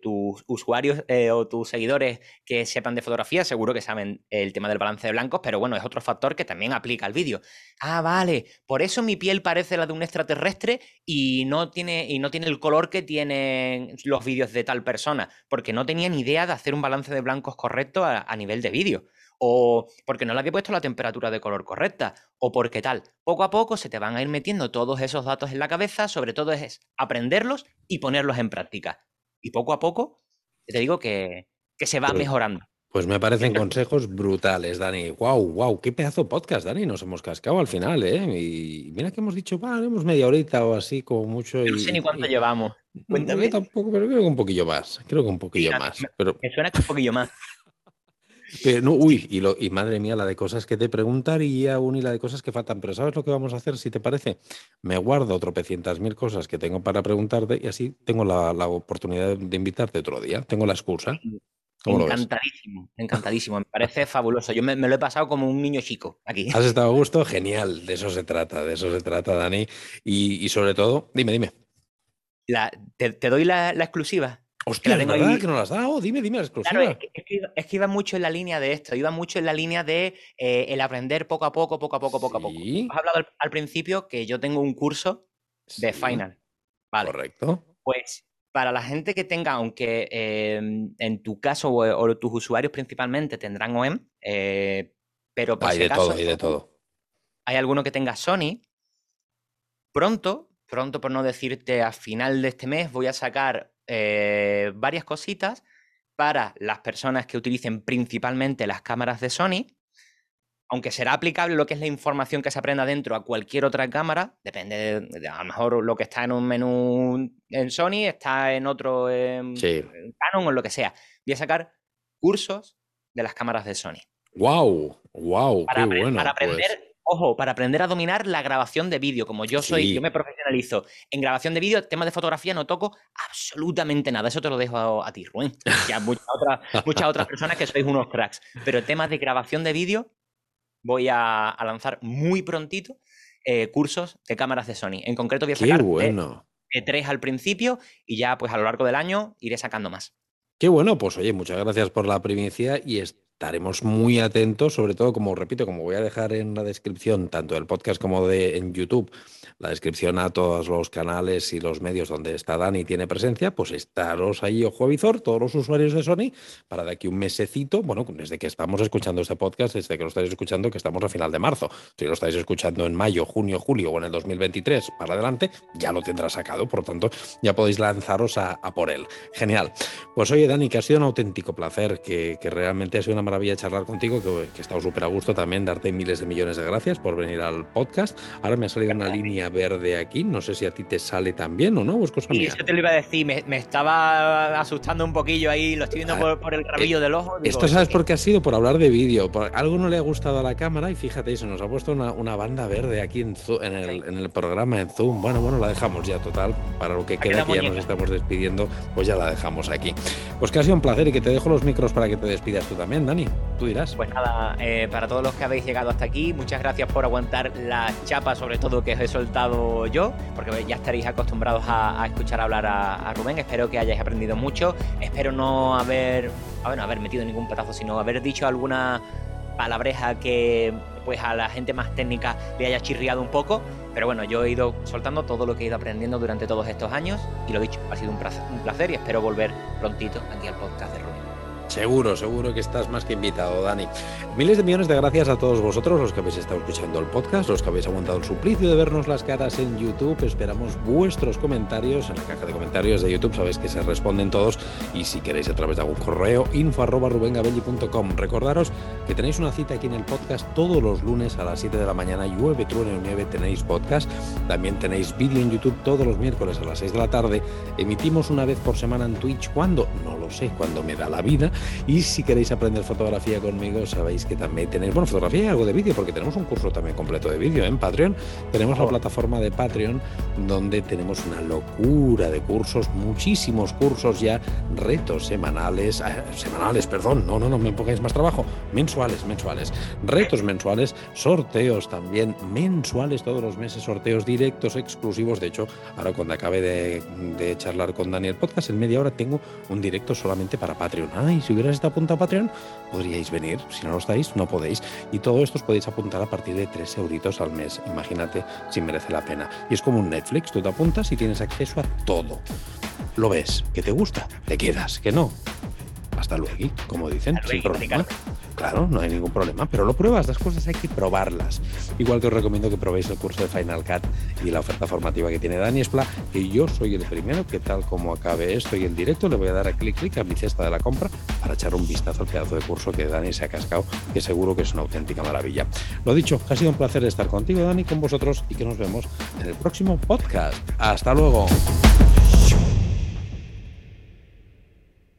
tus usuarios eh, o tus seguidores que sepan de fotografía seguro que saben el tema del balance de blancos, pero bueno, es otro factor que también aplica al vídeo. Ah, vale, por eso mi piel parece la de un extraterrestre y no tiene, y no tiene el color que tienen los vídeos de tal persona, porque no tenía ni idea de hacer un balance de blancos correcto a nivel de vídeo o porque no le había puesto la temperatura de color correcta, o porque tal. Poco a poco se te van a ir metiendo todos esos datos en la cabeza, sobre todo es aprenderlos y ponerlos en práctica. Y poco a poco, te digo que, se va pues, mejorando. Pues me parecen consejos brutales, Dani. Wow, wow, qué pedazo de podcast, Dani. Nos hemos cascado al final, ¿eh? Y mira que hemos dicho, vale, hemos media horita o así, como mucho. no sé ni cuánto llevamos. Cuéntame. tampoco, pero creo que un poquillo más. Creo que un poquillo más. pero... me suena que un poquillo más. Pero no, uy, y, lo, y madre mía, la de cosas que te preguntaría aún y la de cosas que faltan. Pero ¿sabes lo que vamos a hacer, si te parece? Me guardo tropecientas mil cosas que tengo para preguntarte y así tengo la, oportunidad de invitarte otro día. Tengo la excusa. Encantadísimo, encantadísimo. Me parece fabuloso. Yo me, lo he pasado como un niño chico aquí. ¿Has estado a gusto? Genial. De eso se trata, de eso se trata, Dani. Y, sobre todo, dime, dime. te, doy la, la exclusiva. Hostia, ¿es verdad que no las has dado? Dime, dime la exclusiva. Claro, es que, iba, mucho en la línea de esto, iba mucho en la línea de eh, el aprender poco a poco, poco a poco, poco a poco. Has hablado al, principio que yo tengo un curso de Final. Vale. Correcto. Pues para la gente que tenga, aunque em, en tu caso o, tus usuarios principalmente tendrán OEM, eh, pero por hay de todo, hay de todo. Hay alguno que tenga Sony. Pronto, pronto por no decirte a final de este mes, voy a sacar eh, varias cositas para las personas que utilicen principalmente las cámaras de Sony, aunque será aplicable lo que es la información que se aprenda dentro a cualquier otra cámara, depende de, a lo mejor lo que está en un menú en Sony, está en otro en, Canon o lo que sea. Voy a sacar cursos de las cámaras de Sony. ¡Wow! ¡Wow! ¡Qué bueno! Para pues. Ojo, para aprender a dominar la grabación de vídeo, como yo soy, yo me profesionalizo en grabación de vídeo, temas de fotografía no toco absolutamente nada. Eso te lo dejo a, ti, Rubén. Muchas otras, muchas otras personas que sois unos cracks. Pero temas de grabación de vídeo, voy a, lanzar muy prontito eh, cursos de cámaras de Sony. En concreto voy a sacar bueno. tres al principio y ya pues a lo largo del año iré sacando más. Qué bueno, pues oye, muchas gracias por la primicia y estaremos muy atentos, sobre todo, como repito, como voy a dejar en la descripción, tanto del podcast como de en YouTube, la descripción a todos los canales y los medios donde está Dani tiene presencia, pues estaros ahí ojo a visor, todos los usuarios de Sony, para de aquí un mesecito, bueno, desde que estamos escuchando este podcast, desde que lo estáis escuchando, que estamos a final de marzo. Si lo estáis escuchando en mayo, junio, julio o en el 2023 para adelante, ya lo tendrá sacado, por lo tanto, ya podéis lanzaros a, por él. Genial. Pues oye, Dani, que ha sido un auténtico placer, que, realmente ha sido una maravilla charlar contigo, que, que he estado súper a gusto también, darte miles de millones de gracias por venir al podcast. Ahora me ha salido una línea verde aquí. No sé si a ti te sale también o no, o es cosa sí, Eso te lo iba a decir, me, estaba asustando un poquillo ahí, lo estoy viendo ah, por, el rabillo eh, del ojo. esto sabes por qué ha sido, por hablar de vídeo. algo no le ha gustado a la cámara y fíjate, se nos ha puesto una, banda verde aquí en, en, el, programa en Zoom. Bueno, bueno, la dejamos ya total. Para lo que queda, que ya nos estamos despidiendo, pues ya la dejamos aquí. Pues que ha sido un placer y que te dejo los micros para que te despidas tú también, Dani. Tú dirás. Pues nada, eh, para todos los que habéis llegado hasta aquí, muchas gracias por aguantar la chapa, sobre todo que os he soltado yo, porque ya estaréis acostumbrados a, escuchar hablar a, Rubén. Espero que hayáis aprendido mucho. Espero no haber, bueno, haber metido ningún petazo, sino haber dicho alguna palabreja que pues a la gente más técnica le haya chirriado un poco. Pero bueno, yo he ido soltando todo lo que he ido aprendiendo durante todos estos años y lo dicho, ha sido un placer y espero volver prontito aquí al podcast de Rubén. Seguro, seguro que estás más que invitado, Dani. Miles de millones de gracias a todos vosotros, los que habéis estado escuchando el podcast, los que habéis aguantado el suplicio de vernos las caras en YouTube. Esperamos vuestros comentarios en la caja de comentarios de YouTube. Sabéis que se responden todos. Y si queréis a través de algún correo, info arroba Recordaros que tenéis una cita aquí en el podcast todos los lunes a las 7 de la mañana. Llueve, truene nieve, tenéis podcast. También tenéis vídeo en YouTube todos los miércoles a las 6 de la tarde. Emitimos una vez por semana en Twitch. ¿Cuándo? No lo sé, cuando me da la vida. Y si queréis aprender fotografía conmigo, sabéis que también tenéis, bueno, fotografía y algo de vídeo, porque tenemos un curso también completo de vídeo en Patreon. Tenemos la oh. plataforma de Patreon, donde tenemos una locura de cursos, muchísimos cursos ya, retos semanales, eh, semanales, perdón, no, no, no me pongáis más trabajo, mensuales, mensuales, retos mensuales, sorteos también mensuales todos los meses, sorteos directos, exclusivos. De hecho, ahora cuando acabe de, de charlar con Daniel Podcast, en media hora tengo un directo solamente para Patreon. Ay, si hubieras estado apuntado a Patreon, podríais venir. Si no lo estáis, no podéis. Y todo esto podéis apuntar a partir de 3 euritos al mes. Imagínate si merece la pena. Y es como un Netflix, tú te apuntas y tienes acceso a todo. Lo ves, que te gusta, te quedas, que no. Hasta luego, como dicen, sin problema. Claro, no hay ningún problema, pero lo pruebas, las cosas hay que probarlas. Igual que os recomiendo que probéis el curso de Final Cut y la oferta formativa que tiene Dani Espla, que yo soy el primero que tal como acabe esto y en directo le voy a dar a clic clic a mi cesta de la compra para echar un vistazo al pedazo de curso que Dani se ha cascado, que seguro que es una auténtica maravilla. Lo dicho, ha sido un placer estar contigo, Dani, con vosotros y que nos vemos en el próximo podcast. Hasta luego.